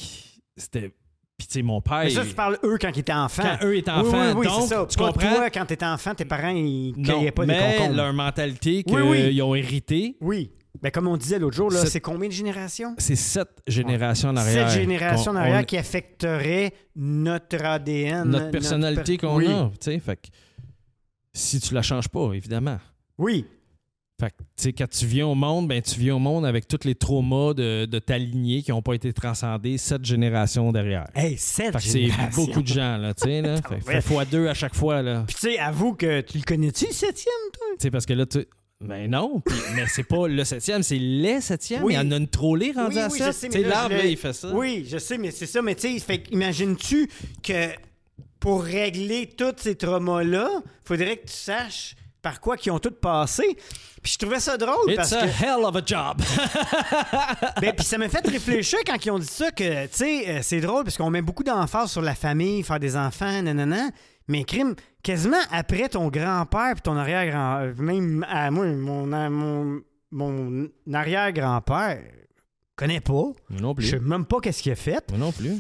c'était... Puis, tu sais, mon père... Mais ça, tu parles eux quand ils étaient enfants. quand eux étaient Oui, enfants, oui, oui, donc, c'est ça. tu comprends? Toi, quand t'étais enfant, tes parents, ils Non, cueillaient pas mais des concombres. leur mentalité qu'ils Oui, oui. ont hérité, Oui. Ben, comme on disait l'autre jour, là, C'est- combien de générations? c'est sept générations en arrière. Cette génération en arrière on- qui affecterait notre ADN. notre personnalité per- qu'on oui. a. tu sais, Fait que si tu la changes pas, évidemment. Oui. Fait que, tu sais, quand tu viens au monde, ben, tu viens au monde avec tous les traumas de, de ta lignée qui n'ont pas été transcendés sept générations derrière. Hey, que c'est beaucoup de gens, là, tu sais, là. Fait, fait fois deux à chaque fois, là. Puis, tu sais, avoue que tu le connais-tu, le septième, toi? Tu sais, parce que là, tu... Ben non, puis- mais c'est pas le septième, c'est les septièmes. Oui. Il y en a une trollée rendue Oui, à oui, sept. Tu là, l'arbre, il fait ça. Oui, je sais, mais c'est ça. Mais tu sais, imagines-tu que pour régler tous ces traumas-là, faudrait que tu saches par quoi qu'ils ont tous passé. Puis je trouvais ça drôle It's parce a que... hell of a job. Ben, puis ça m'a fait réfléchir quand ils ont dit ça que, tu sais, euh, c'est drôle parce qu'on met beaucoup d'emphase sur la famille, faire des enfants, nanana. Mais crime, quasiment après ton grand-père puis ton arrière-grand... euh, Même à moi, mon, mon, mon arrière-grand-père connaît pas. Non Je sais plus. même pas qu'est-ce qu'il a fait. Non plus.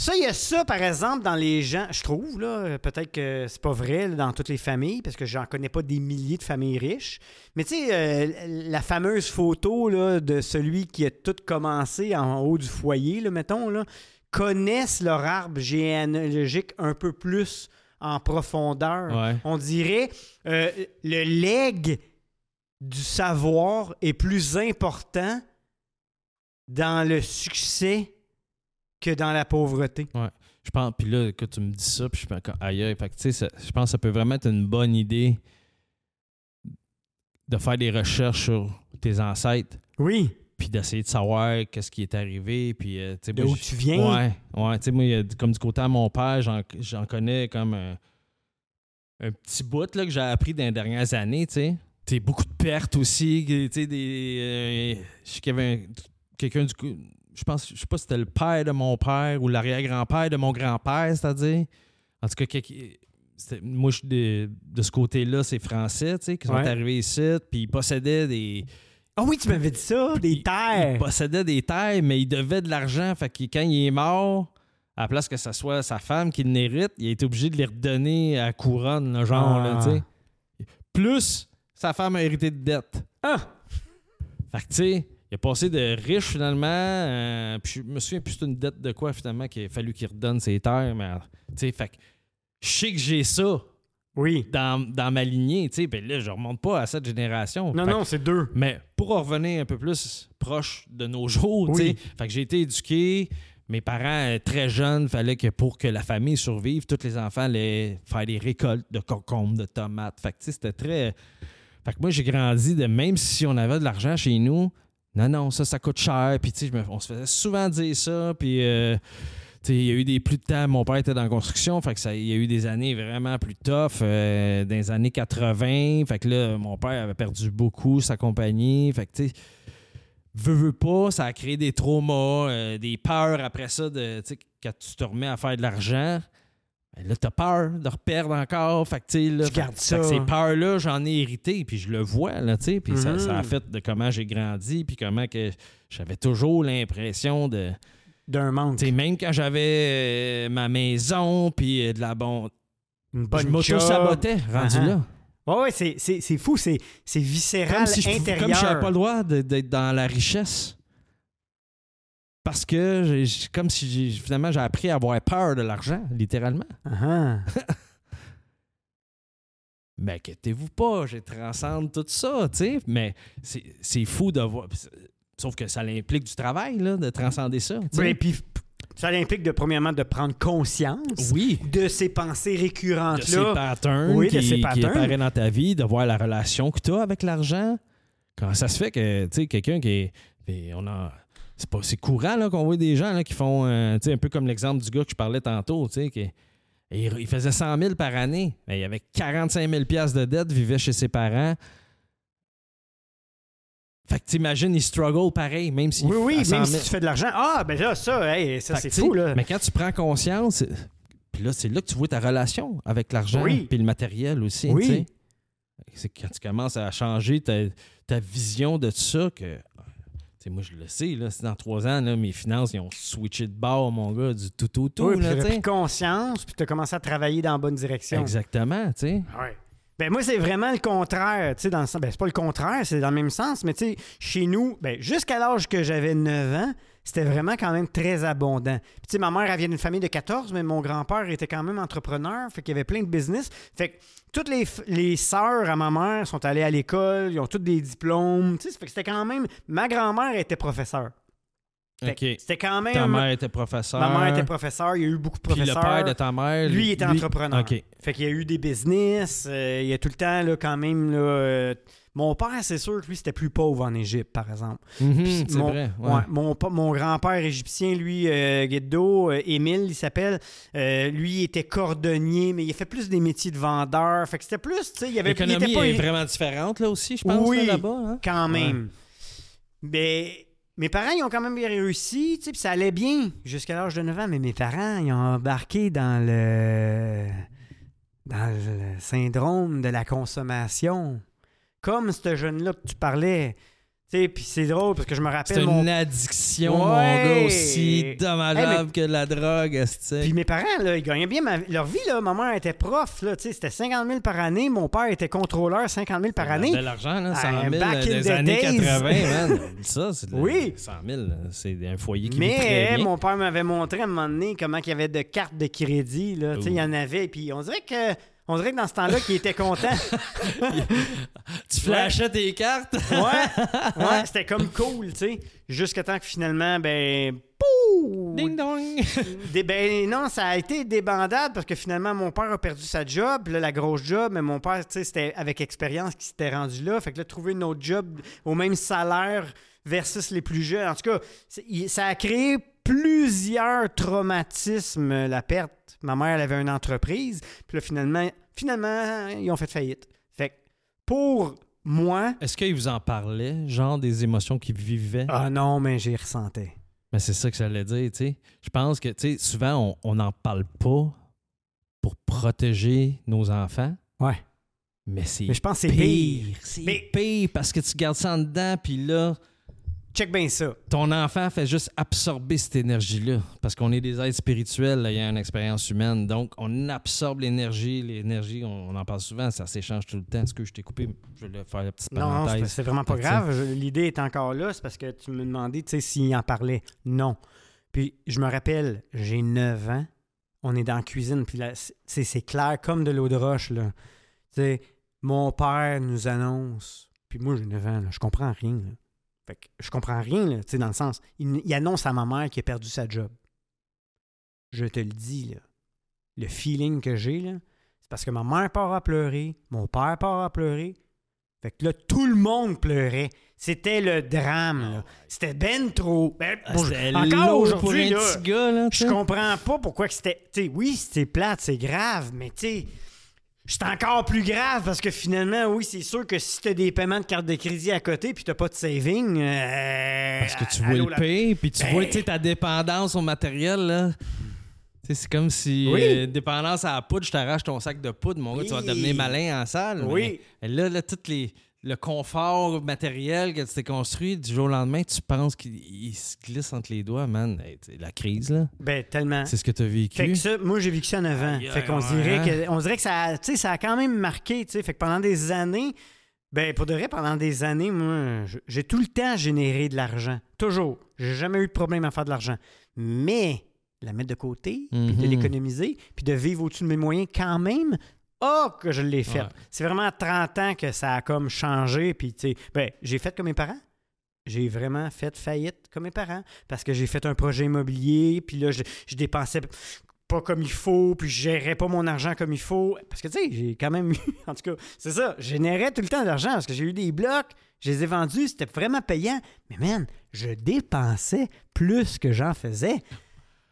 Ça, il y a ça, par exemple, dans les gens, je trouve, là, peut-être que c'est pas vrai là, dans toutes les familles, parce que j'en connais pas des milliers de familles riches. Mais tu sais, euh, la fameuse photo là, de celui qui a tout commencé en haut du foyer, là, mettons, là, connaissent leur arbre généalogique un peu plus en profondeur. Ouais. On dirait euh, le leg du savoir est plus important dans le succès que dans la pauvreté. Je pense, puis là, que tu me dis ça, puis je pense ailleurs. Fait que, tu sais, ça- je pense que ça peut vraiment être une bonne idée de faire des recherches sur tes ancêtres, Oui. puis d'essayer de savoir qu'est-ce qui est arrivé, puis, euh, De moi, où tu viens. Ouais, ouais. Tu sais, moi, comme du côté à mon père, j'en, connais comme un, un petit bout là, que j'ai appris dans les dernières années, tu sais. Beaucoup de pertes aussi, tu sais, des... euh, je sais qu'il y avait un- quelqu'un du coup... Je pense, je sais pas si c'était le père de mon père ou l'arrière-grand-père de mon grand-père, c'est-à-dire. En tout cas, moi, je suis de, de ce côté-là, c'est français, tu sais, qui sont Ouais. arrivés ici, puis ils possédaient des... Ah oui, tu m'avais dit ça, des terres. Il possédait des terres, mais il devait de l'argent. Fait que quand il est mort, à la place que ce soit sa femme qui l'hérite, il a été obligé de les redonner à couronne, genre, Ah. là, tu sais. Plus, sa femme a hérité de dettes. Ah! Fait que, tu sais, il a passé de riche, finalement. euh, puis je me souviens plus c'est une dette de quoi, finalement, qu'il a fallu qu'il redonne ses terres. Mais, tu sais, fait que je sais que j'ai ça Oui. dans, dans ma lignée, tu sais. Ben là, je remonte pas à cette génération. Non, Fait non, c'est deux. mais pour en revenir un peu plus proche de nos jours, tu sais, fait que j'ai été éduqué. Mes parents, euh, très jeunes, fallait que pour que la famille survive, tous les enfants allaient faire des récoltes de concombres, de tomates. Fait que, tu sais, c'était très. Fait que moi, j'ai grandi de même si on avait de l'argent chez nous, non, non, ça, ça coûte cher. Puis, tu sais, on se faisait souvent dire ça. Puis, euh, tu sais, il y a eu des plus de temps. Mon père était dans la construction. Fait que ça, il y a eu des années vraiment plus tough. euh, dans les années 80. Fait que là, mon père avait perdu beaucoup sa compagnie. Fait que, tu sais, veux, veux pas, ça a créé des traumas, euh, des peurs après ça. De, tu sais, quand tu te remets à faire de l'argent, ben là, t'as peur de reperdre encore. Fait que, là, Tu gardes fait que ça. ces peurs-là, j'en ai hérité, puis je le vois, là, tu sais. Puis ça, ça a fait de comment j'ai grandi, puis comment que j'avais toujours l'impression de d'un manque. Même quand j'avais euh, ma maison, puis euh, de la bonne. Une Je bonne m'auto-sabotais, rendu Uh-huh. là. Ouais, ouais, c'est, fou, c'est, viscéral, Comme si je intérieur. comme je n'avais pas le droit d'être dans la richesse. Parce que j'ai- comme si finalement j'ai appris à avoir peur de l'argent, littéralement. Ah, Mais inquiétez-vous pas, j'ai transcende tout ça, tu sais. Mais c'est fou de voir. Sauf que ça implique du travail, là, de transcender ça. Ouais, puis ça implique de, premièrement de prendre conscience oui. de ces pensées De récurrentes ces là. patterns, Oui, de qui, ces qui patterns. apparaissent dans ta vie, de voir la relation que tu as avec l'argent. Comment ça se fait que, tu sais, quelqu'un qui est. on a. C'est pas c'est courant là, qu'on voit des gens là, qui font, euh, tu sais, un peu comme l'exemple du gars que je parlais tantôt, qui il, faisait 100 000 par année, mais il avait 45 000 piastres de dette, vivait chez ses parents. Fait que t'imagines, il struggle pareil, même si Oui, oui, à 100 même 000. si tu fais de l'argent. Ah, ben là, ça, hey, ça c'est fou, là. Mais quand tu prends conscience, puis là, c'est là que tu vois ta relation avec l'argent Oui. puis le matériel aussi. Oui. C'est quand tu commences à changer ta, ta vision de ça que. Moi, je le sais, là, c'est dans trois ans, là, mes finances, ils ont switché de bord, mon gars, du tout, tout, tout. Oui, puis là, tu as tu sais. pris conscience, puis tu as commencé à travailler dans la bonne direction. Exactement, tu sais. Ouais. Ben moi, c'est vraiment le contraire, tu sais, dans le sens- ben c'est pas le contraire, c'est dans le même sens, mais tu sais, chez nous, ben jusqu'à l'âge que j'avais 9 ans, c'était vraiment quand même très abondant. Puis tu sais, ma mère, elle vient d'une famille de 14, mais mon grand-père était quand même entrepreneur, fait qu'il y avait plein de business. Fait que toutes les, les sœurs à ma mère sont allées à l'école, ils ont toutes des diplômes, tu sais, fait que c'était quand même... Ma grand-mère était professeure. Fait que OK. C'était quand même... Ta mère était professeur. Ma mère était professeure, il y a eu beaucoup de Puis le professeurs. père de ta mère. Lui, il était entrepreneur. OK. Fait qu'il y a eu des business, euh, il y a tout le temps, là, quand même, là, euh, mon père, c'est sûr que lui, c'était plus pauvre en Égypte, par exemple. Mhm, c'est mon, vrai. ouais. ouais, mon, mon grand-père égyptien, lui, euh, Guido, euh, Émile, il s'appelle, euh, lui, il était cordonnier, mais il a fait plus des métiers de vendeur. Fait que c'était plus, tu sais, il y avait L'économie pas est vraiment différente, là aussi, je pense, Oui. là, là-bas. hein? quand même. Mais mes parents, ils ont quand même bien réussi, tu sais, puis ça allait bien jusqu'à l'âge de 9 ans, mais mes parents, ils ont embarqué dans le dans le syndrome de la consommation. Comme ce jeune-là que tu parlais. Puis c'est drôle parce que je me C'est rappelle mon une addiction, mon gars, aussi dommageable que la drogue. Puis mes parents, là, ils gagnaient bien ma- leur vie. Là. Ma mère était prof. Là, tu sais, c'était 50 000 par année. Mon père était contrôleur, 50 000 par année. De l'argent, là, 100 Ah, 000 back in des the années days. 80, man. Ça, c'est Oui. 100 000, là, c'est un foyer qui Mais mon père m'avait montré à un moment donné comment il y avait de cartes de crédit. Là. Tu sais, Il y en avait. Puis on dirait que. On dirait que dans ce temps-là, il était content. Tu flashais tes cartes? Ouais, ouais c'était comme cool, tu sais. Jusqu'à temps que finalement, ben. Pouh! Ding dong! Des- ben non, ça a été débandade parce que finalement, mon père a perdu sa job, là, la grosse job, mais mon père, tu sais, c'était avec expérience qu'il s'était rendu là. Fait que là, trouver une autre job au même salaire versus les plus jeunes. En tout cas, ça a créé plusieurs traumatismes, la perte. Ma mère, elle avait une entreprise, puis là, finalement, finalement, ils ont fait faillite. Fait que pour moi, Est-ce qu'ils vous en parlaient, genre des émotions qu'ils vivaient? ah non, mais j'y ressentais. Mais c'est ça que j'allais dire, tu sais. Je pense que, tu sais, souvent, on n'en parle pas pour protéger nos enfants, Ouais. mais c'est Mais je pense que c'est pire. pire. C'est Mais- pire parce que tu gardes ça en dedans, puis là, Check bien ça. ton enfant fait juste absorber cette énergie-là. Parce qu'on est des êtres spirituels, il y a une expérience humaine. Donc, on absorbe l'énergie. L'énergie, on, on en parle souvent, ça s'échange tout le temps. Est-ce que je t'ai coupé? Je vais faire la petite Non, non, c'est- parenthèse. vraiment pas grave. L'idée est encore là. C'est parce que tu me demandais, tu sais, s'il en parlait. Non. Puis je me rappelle, j'ai 9 ans. On est dans la cuisine. Puis là, c'est clair comme de l'eau de roche, là. Tu sais, mon père nous annonce. Puis moi, j'ai 9 ans, là, je comprends rien. là. Fait que je comprends rien, là, tu sais, dans le sens. Il, il annonce à ma mère qui a perdu sa job. Je te le dis, là. Le feeling que j'ai, c'est parce que ma mère part à pleurer, mon père part à pleurer. Fait que là, tout le monde pleurait. C'était le drame, là. C'était ben trop. Ben, Ah, bon, encore aujourd'hui, je comprends pas pourquoi c'était. Oui, c'était plate, c'est grave, mais tu sais, c'est encore plus grave parce que finalement, oui, c'est sûr que si t'as des paiements de carte de crédit à côté puis t'as pas de saving. euh, Parce que tu à- vois le la- paye, puis tu Ben- vois ta dépendance au matériel, là. Tu sais, C'est comme si, Oui. euh, dépendance à la poudre, je t'arrache ton sac de poudre, mon gars, tu vas devenir malin en salle. Oui. Mais là, là, toutes les, le confort matériel que tu t'es construit, du jour au lendemain, tu penses qu'il il se glisse entre les doigts, man? Hey, la crise, là. Ben, tellement. C'est ce que tu as vécu. Fait que ça, moi, j'ai vécu ça à 9 ans. Aïe, fait qu'on se dirait ouais, que, on dirait que ça, a- ça a quand même marqué. Fait que pendant des années, ben, pour de vrai, pendant des années, moi, j'ai tout le temps généré de l'argent. Toujours. J'ai jamais eu de problème à faire de l'argent. Mais la mettre de côté, puis de Mhm. l'économiser, puis de vivre au-dessus de mes moyens quand même, oh, que je l'ai fait. Ouais. C'est vraiment à 30 ans que ça a comme changé, puis tu sais, ben, j'ai fait comme mes parents. J'ai vraiment fait faillite comme mes parents parce que j'ai fait un projet immobilier, puis là, je, je dépensais pas comme il faut, puis je gérais pas mon argent comme il faut. Parce que, tu sais, j'ai quand même eu, en tout cas, c'est ça, je générais tout le temps de l'argent parce que j'ai eu des blocs, je les ai vendus, c'était vraiment payant. Mais man, je dépensais plus que j'en faisais.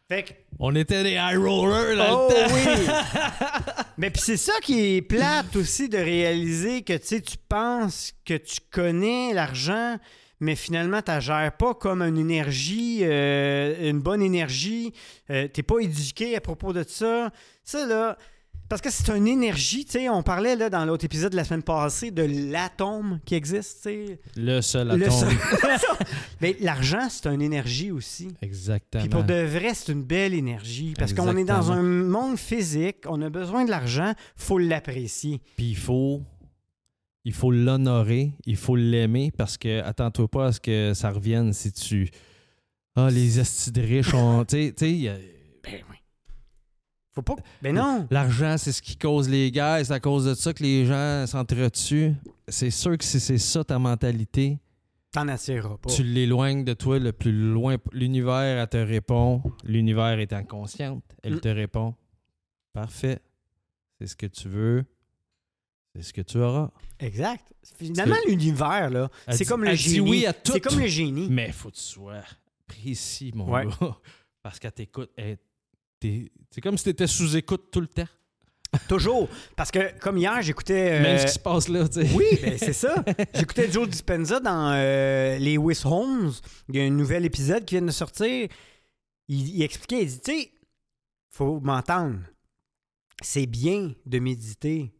Fait que, On était des high rollers dans Oh le temps. oui! Mais puis c'est ça qui est plate aussi de réaliser que tu sais, tu penses que tu connais l'argent, mais finalement, tu ne gères pas comme une énergie, euh, une bonne énergie. Euh, tu n'es pas éduqué à propos de ça. Ça, là, parce que c'est une énergie, tu sais, on parlait là, dans l'autre épisode de la semaine passée de l'atome qui existe, tu sais. Le seul Le atome. seul- Mais l'argent, c'est une énergie aussi. Exactement. Puis pour de vrai, c'est une belle énergie. Parce qu'on est dans un monde physique, on a besoin de l'argent, faut l'apprécier. Puis il faut, il faut l'honorer, il faut l'aimer parce que attends-toi pas à ce que ça revienne si tu. Ah, les estis riches ont. Tu sais, tu sais, il y a- Ben oui. Faut pas. Ben non. l'argent, c'est ce qui cause les guerres, c'est à cause de ça que les gens s'entretuent. C'est sûr que si c'est ça ta mentalité, T'en pas. tu l'éloignes de toi le plus loin. L'univers, elle te répond. L'univers étant consciente, elle Mm. te répond. Parfait. C'est ce que tu veux. C'est ce que tu auras. Exact. Finalement, l'univers, là, c'est comme le génie. oui à tout. C'est comme le génie. Mais il faut que tu sois précis, mon Ouais. gars. Parce qu'elle t'écoute. elle- C'est comme si tu étais sous écoute tout le temps. Toujours. Parce que, comme hier, j'écoutais. euh, Même ce qui se passe là, tu sais. Oui, ben c'est ça. J'écoutais Joe Dispenza dans euh, Les Wiss Homes. Il y a un nouvel épisode qui vient de sortir. Il, il expliquait, il dit, tu sais, faut m'entendre. C'est bien de méditer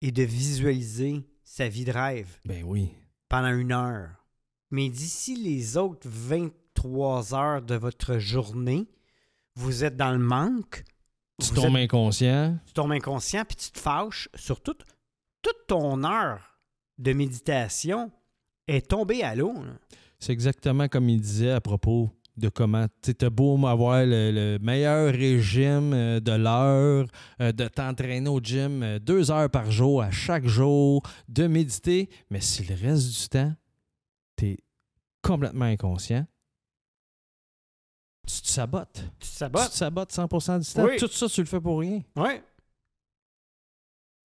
et de visualiser sa vie de rêve Ben oui. pendant une heure. Mais d'ici les autres 23 heures de votre journée, vous êtes dans le manque. Tu vous tombes êtes- inconscient. tu tombes inconscient puis tu te fâches sur toute, toute ton heure de méditation est tombée à l'eau. C'est exactement comme il disait à propos de comment tu as beau avoir le, le meilleur régime euh, de l'heure, euh, de t'entraîner au gym euh, deux heures par jour, à chaque jour, de méditer, mais si le reste du temps, tu es complètement inconscient, tu te sabotes. Tu te Tu sabotes. te sabotes 100% du temps. Oui. Tout ça, tu le fais pour rien. Ouais.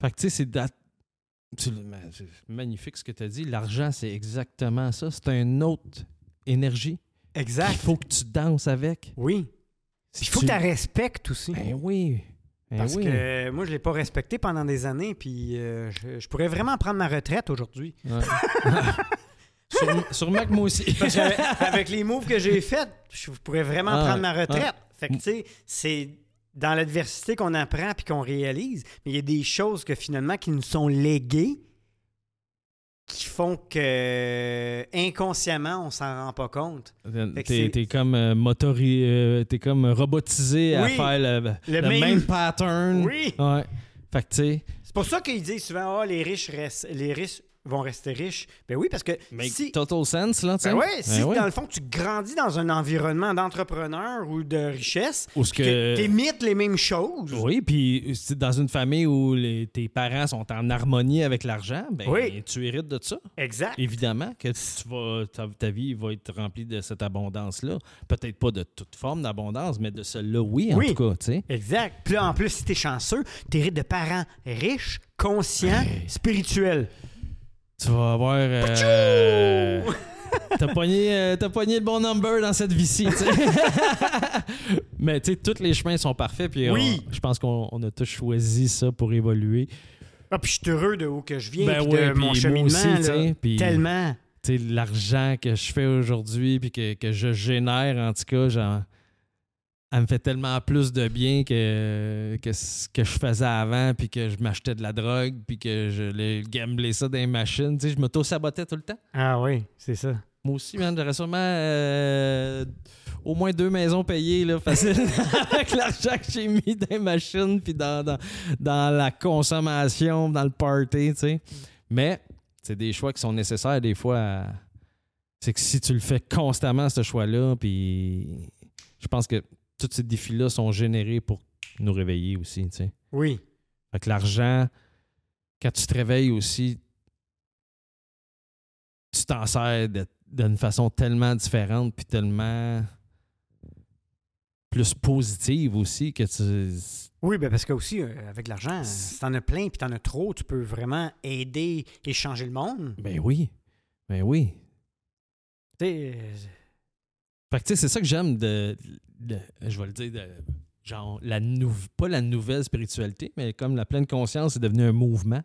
Fait que tu sais, c'est dat- tu magnifique ce que tu as dit. L'argent, c'est exactement ça. C'est une autre énergie. Exact. Il faut que tu danses avec. Oui. Si Il faut tu- que tu la respectes aussi. Ben oui. Ben Parce oui. que moi, je ne l'ai pas respecté pendant des années, puis euh, je, je pourrais vraiment prendre ma retraite aujourd'hui. Ouais. Sur- Sûrement que moi aussi. Parce avec les moves que j'ai faits, je pourrais vraiment Ah, prendre ma retraite. ah. Fait que, tu sais, c'est dans l'adversité qu'on apprend puis qu'on réalise, mais il y a des choses que finalement qui nous sont léguées qui font que inconsciemment, on s'en rend pas compte. T'es t'es comme euh, motori- euh, t'es comme robotisé à faire le, Le le même- même... pattern. Oui. Ouais. Fait que tu sais, C'est pour ça qu'ils disent souvent, ah, les riches restent, les riches vont rester riches. Ben oui, parce que make si, total sense là, tu sais. ben ouais, si Ben ouais. dans le fond tu grandis dans un environnement d'entrepreneur ou de richesse, Ou ce que t'émites les mêmes choses. Oui, puis dans une famille où les- tes parents sont en harmonie avec l'argent, ben Oui. tu hérites de ça. Exact. Évidemment que tu vas, ta, ta vie va être remplie de cette abondance-là. Peut-être pas de toute forme d'abondance, mais de celle-là, oui, en Oui. tout cas, tu sais. Exact. Puis là, en plus, si t'es chanceux, t'hérites de parents riches, conscients, Hey. spirituels. Tu vas avoir... euh, T'as pogné, euh, t'as pogné le bon number dans cette vie-ci. Mais tu sais, tous les chemins sont parfaits, puis Oui. je pense qu'on on a tous choisi ça pour évoluer. Ah, puis je suis heureux de où que je viens, Ben puis oui, de mon cheminement. aussi, là. puis- Tellement. tu sais, l'argent que je fais aujourd'hui puis que, que je génère, en tout cas, genre, elle me fait tellement plus de bien que, que ce que je faisais avant, puis que je m'achetais de la drogue, puis que je gamblais ça dans les machines. Tu sais, je m'auto-sabotais tout le temps. Ah oui, c'est ça. Moi aussi, man, j'aurais sûrement euh, au moins deux maisons payées, là, facile, avec l'argent que j'ai mis dans les machines, puis dans, dans, dans la consommation, dans le party, tu sais. Mais c'est des choix qui sont nécessaires des fois. à- C'est que si tu le fais constamment, ce choix-là, puis je pense que tous ces défis-là sont générés pour nous réveiller aussi, tu sais. Oui. Fait que l'argent, quand tu te réveilles aussi, tu t'en sers d'une façon tellement différente puis tellement plus positive aussi que tu. Oui, ben parce que aussi, euh, avec l'argent, si t'en as plein puis t'en as trop, tu peux vraiment aider et changer le monde. Ben oui. Ben oui. Tu sais, euh, Fait que tu sais, c'est ça que j'aime de, Je vais le dire, de, genre, la nou- pas la nouvelle spiritualité, mais comme la pleine conscience est devenu un mouvement.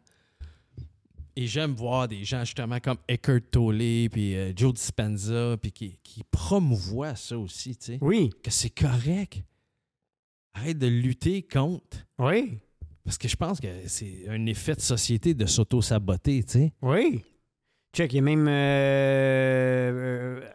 Et j'aime voir des gens justement comme Eckhart Tolle, puis euh, Joe Dispenza, puis qui, qui promouvoient ça aussi, tu sais. oui, Que c'est correct. Arrête de lutter contre. oui, Parce que je pense que c'est un effet de société de s'auto-saboter, tu sais. oui. Check, il y a même... Euh, euh,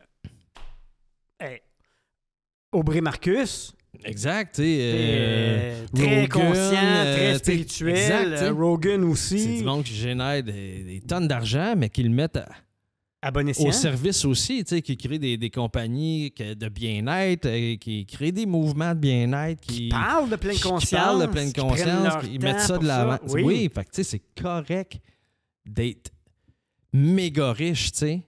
Aubrey Marcus, Exact, euh, très Rogan, conscient, euh, très spirituel. exact, euh, Rogan c'est aussi, du monde qui génère des, des tonnes d'argent, mais qui le mettent à- à bon escient. au service aussi, tu sais, qui crée des, des compagnies de bien-être, qui crée des mouvements de bien-être, qui, Qui parlent de pleine qui conscience. parlent de pleine qui conscience, qui temps mettent ça de l'avant. Oui. Oui, fait que tu sais, c'est correct d'être méga riche, tu sais.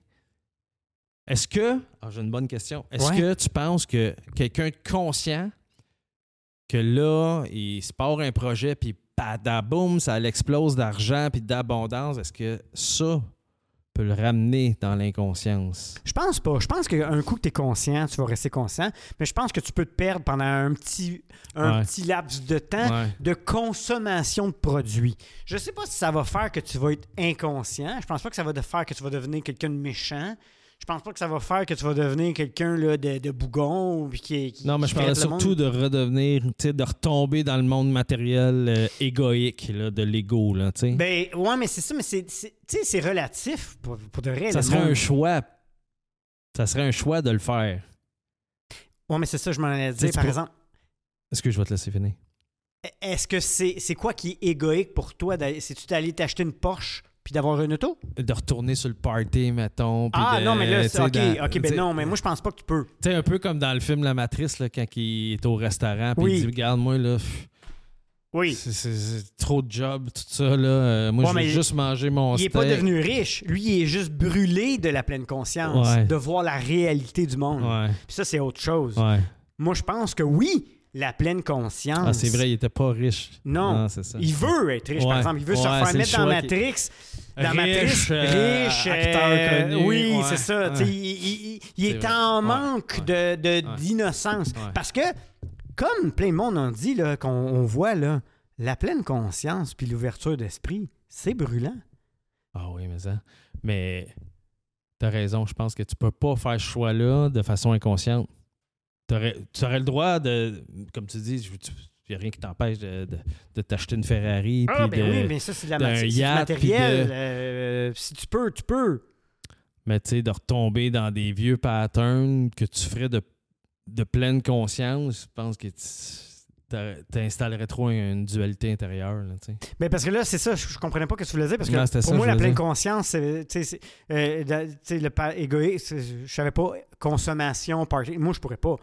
Est-ce que, ah, j'ai une bonne question, est-ce Ouais. que tu penses que quelqu'un de conscient, que là, il se part un projet, puis badaboum, ça l'explose d'argent, puis d'abondance, est-ce que ça peut le ramener dans l'inconscience? Je pense pas. Je pense qu'un coup que tu es conscient, tu vas rester conscient. Mais je pense que tu peux te perdre pendant un petit, un Ouais. petit laps de temps Ouais. de consommation de produits. Je sais pas si ça va faire que tu vas être inconscient. Je pense pas que ça va te faire que tu vas devenir quelqu'un de méchant. Je pense pas que ça va faire que tu vas devenir quelqu'un de, de bougon. Puis qui, qui- Non, mais je parlais monde. surtout de redevenir, de retomber dans le monde matériel euh, égoïque, là, de l'ego, là. Ben, ouais, mais c'est ça, mais c'est, relatif pour, pour de vrai. ça serait monde. un choix. Ça serait un choix de le faire. Ouais, mais c'est ça, je m'en allais dire. Par peux- exemple, Est-ce que je vais te laisser finir? est-ce que c'est, c'est quoi qui est égoïque pour toi? C'est-tu d'aller t'acheter une Porsche puis d'avoir une auto? De retourner sur le party, mettons. puis Ah de- non, mais là, c'est, ok, dans- ok, ben non, mais moi je pense pas que tu peux. Tu sais, un peu comme dans le film La Matrice, là, quand il est au restaurant, puis Oui. il dit Regarde-moi, là, pff, Oui. c'est- trop de job, tout ça, là. Euh, moi, Ouais, je veux juste manger mon Il est steak. pas devenu riche. Lui, il est juste brûlé de la pleine conscience, Ouais. de voir la réalité du monde. Ouais, Puis ça, c'est autre chose. Moi, je pense que oui, la pleine conscience. Ah, c'est vrai, il était pas riche. Non. c'est ça. Il veut être riche, par exemple. Il veut se faire mettre dans qui- Matrix. Dans Riche, Matrix, euh, riche, acteur euh, connu, Oui, ouais, c'est ça. Il, il- il- est en manque de- de- d'innocence. Parce que, comme plein de monde en dit, qu'on on voit, là, la pleine conscience puis l'ouverture d'esprit, c'est brûlant. Ah oui, mais ça. Mais t'as raison, je pense que tu peux pas faire ce choix-là de façon inconsciente. T'aurais- tu aurais le droit de, comme tu dis, il n'y a rien qui t'empêche de, de- de t'acheter une Ferrari. Ah, puis ben de- oui, mais ça, c'est de la d'un mati- c'est du yacht, matériel. de- euh, si tu peux, tu peux. Mais tu sais, de retomber dans des vieux patterns que tu ferais de, de pleine conscience, je pense que tu t'installerais trop une dualité intérieure. Là, tu sais. Mais parce que là, c'est ça, je, je comprenais pas ce que tu voulais dire. Parce que Non, pour ça, moi, je la pleine dire. conscience, c'est, tu sais, c'est, euh, le c'est- je savais pas, consommation, party. Moi, je pourrais pas.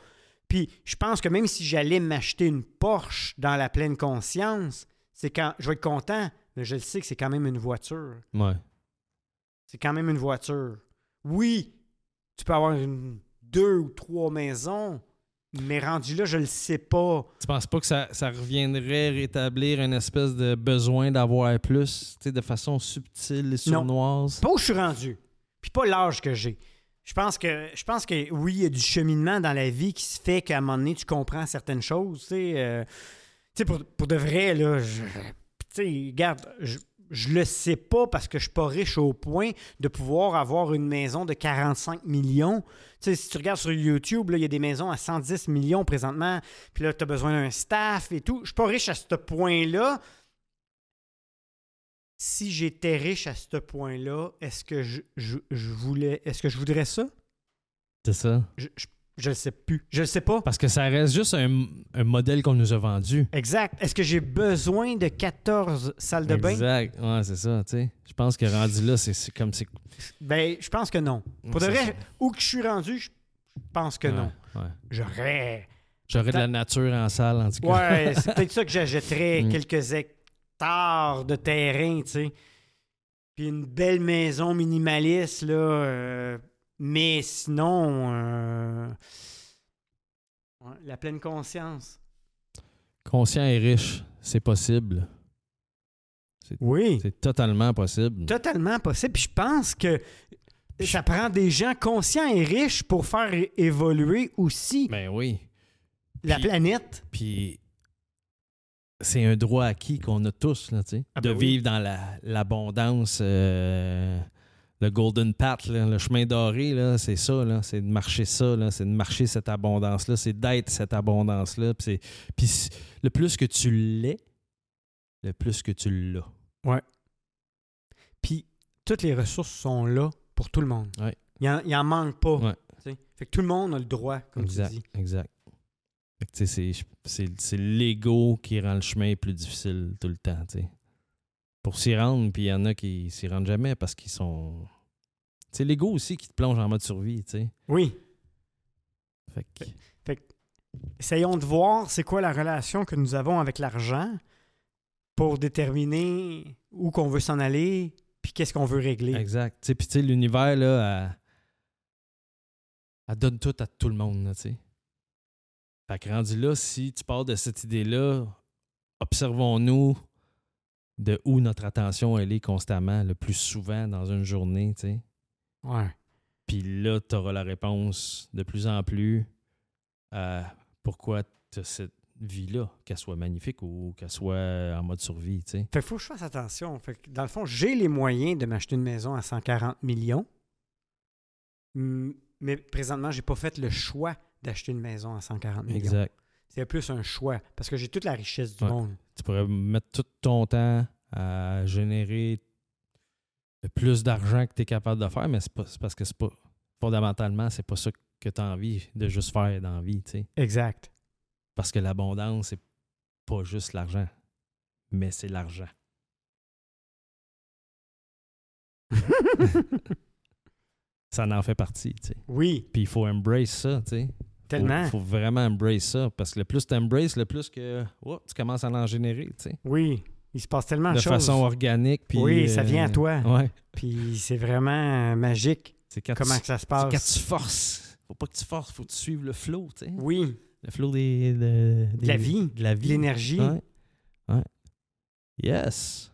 Puis, je pense que même si j'allais m'acheter une Porsche dans la pleine conscience, c'est quand je vais être content, mais je le sais que c'est quand même une voiture. Ouais. C'est quand même une voiture. Oui, tu peux avoir une, deux ou trois maisons, mais rendu là, je le sais pas. Tu penses pas que ça, ça reviendrait rétablir une espèce de besoin d'avoir plus, tu sais, de façon subtile et sournoise? Pas où je suis rendu, puis pas l'âge que j'ai. Je pense que je pense que oui, il y a du cheminement dans la vie qui se fait qu'à un moment donné, tu comprends certaines choses. Euh, pour, pour de vrai, là, je- regarde, je- le sais pas parce que je suis pas riche au point de pouvoir avoir une maison de 45 millions. Tu sais, si tu regardes sur YouTube, il y a des maisons à 110 millions présentement, puis là, tu as besoin d'un staff et tout. Je suis pas riche à ce point-là. Si j'étais riche à ce point-là, est-ce que je, je- je voulais est-ce que je voudrais ça? C'est ça. Je, le sais plus. Je le sais pas. Parce que ça reste juste un, un modèle qu'on nous a vendu. Exact. Est-ce que j'ai besoin de 14 salles de bain? Exact. Ouais, c'est ça. Je pense que rendu là, c'est comme. Ben, je pense que non. Pour de vrai, ça. où que je suis rendu, je pense que non. Ouais, ouais. J'aurais. J'aurais de la nature en salle, en tout cas. Ouais, c'est peut-être ça que j'achèterais Mm. quelques hectares de terrain, tu sais. Puis une belle maison minimaliste, là. euh, mais sinon, euh, ouais, la pleine conscience. Conscient et riche, c'est possible. Oui. C'est totalement possible. Totalement possible. Puis je pense que ça prend des gens conscients et riches pour faire évoluer aussi Ben oui. la puis- planète. Puis c'est un droit acquis qu'on a tous, là, Ah de ben oui. vivre dans la- l'abondance, euh, le golden path, là, le chemin doré, c'est ça, là, c'est de marcher ça, c'est de marcher cette abondance-là, c'est d'être cette abondance-là. Puis le plus que tu l'es, le plus que tu l'as. Puis toutes les ressources sont là pour tout le monde. Ouais. Il en, il en manque pas. Ouais. Fait que tout le monde a le droit, comme exact, tu dis. exact. Fait que, tu sais, c'est- l'ego qui rend le chemin plus difficile tout le temps, tu sais. Pour s'y rendre, puis il y en a qui s'y rendent jamais parce qu'ils sont... C'est l'ego aussi qui te plonge en mode survie, tu sais. Oui. Fait que... Essayons de voir c'est quoi la relation que nous avons avec l'argent pour déterminer où qu'on veut s'en aller puis qu'est-ce qu'on veut régler. Exact. Puis l'univers, là, elle, elle donne tout à tout le monde, là, tu sais. Fait que rendu là, si tu pars de cette idée-là, observons-nous de où notre attention elle est constamment, le plus souvent dans une journée, tu sais. Ouais. Puis là, tu auras la réponse de plus en plus à pourquoi tu as cette vie-là, qu'elle soit magnifique ou qu'elle soit en mode survie, tu sais. Fait faut que je fasse attention. Fait que dans le fond, j'ai les moyens de m'acheter une maison à 140 millions. Mais présentement, j'ai pas fait le choix d'acheter une maison à 140 millions. Exact. C'est plus un choix parce que j'ai toute la richesse du Ouais. monde. Tu pourrais mettre tout ton temps à générer le plus d'argent que tu es capable de faire, mais c'est pas- parce que c'est pas fondamentalement, c'est pas ça que tu as envie de juste faire dans la vie, tu sais. Exact. Parce que l'abondance, c'est pas juste l'argent, mais c'est l'argent. Ça en fait partie, tu sais. Oui, Puis il faut embrace ça, tu sais. Tellement. Il faut vraiment embrace ça. Parce que le plus tu embraces, le plus que oh, tu commences à en générer, tu sais. Oui, il se passe tellement de, De choses. façon organique. Puis, Oui, ça euh, vient à toi. Ouais. Puis c'est vraiment euh, magique C'est quand, comment tu, que ça se c'est quand passe. tu forces. Faut pas que tu forces, faut que tu suives le flow, tu sais. Oui, Le flow des, de, De la vie. De la vie. l'énergie. Ouais. Ouais. Yes.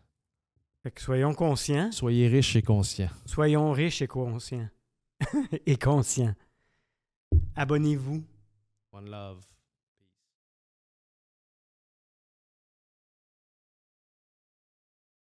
Fait que soyons conscients, Soyez riches et conscients. soyons riches et conscients. et conscients. Abonnez-vous. One love.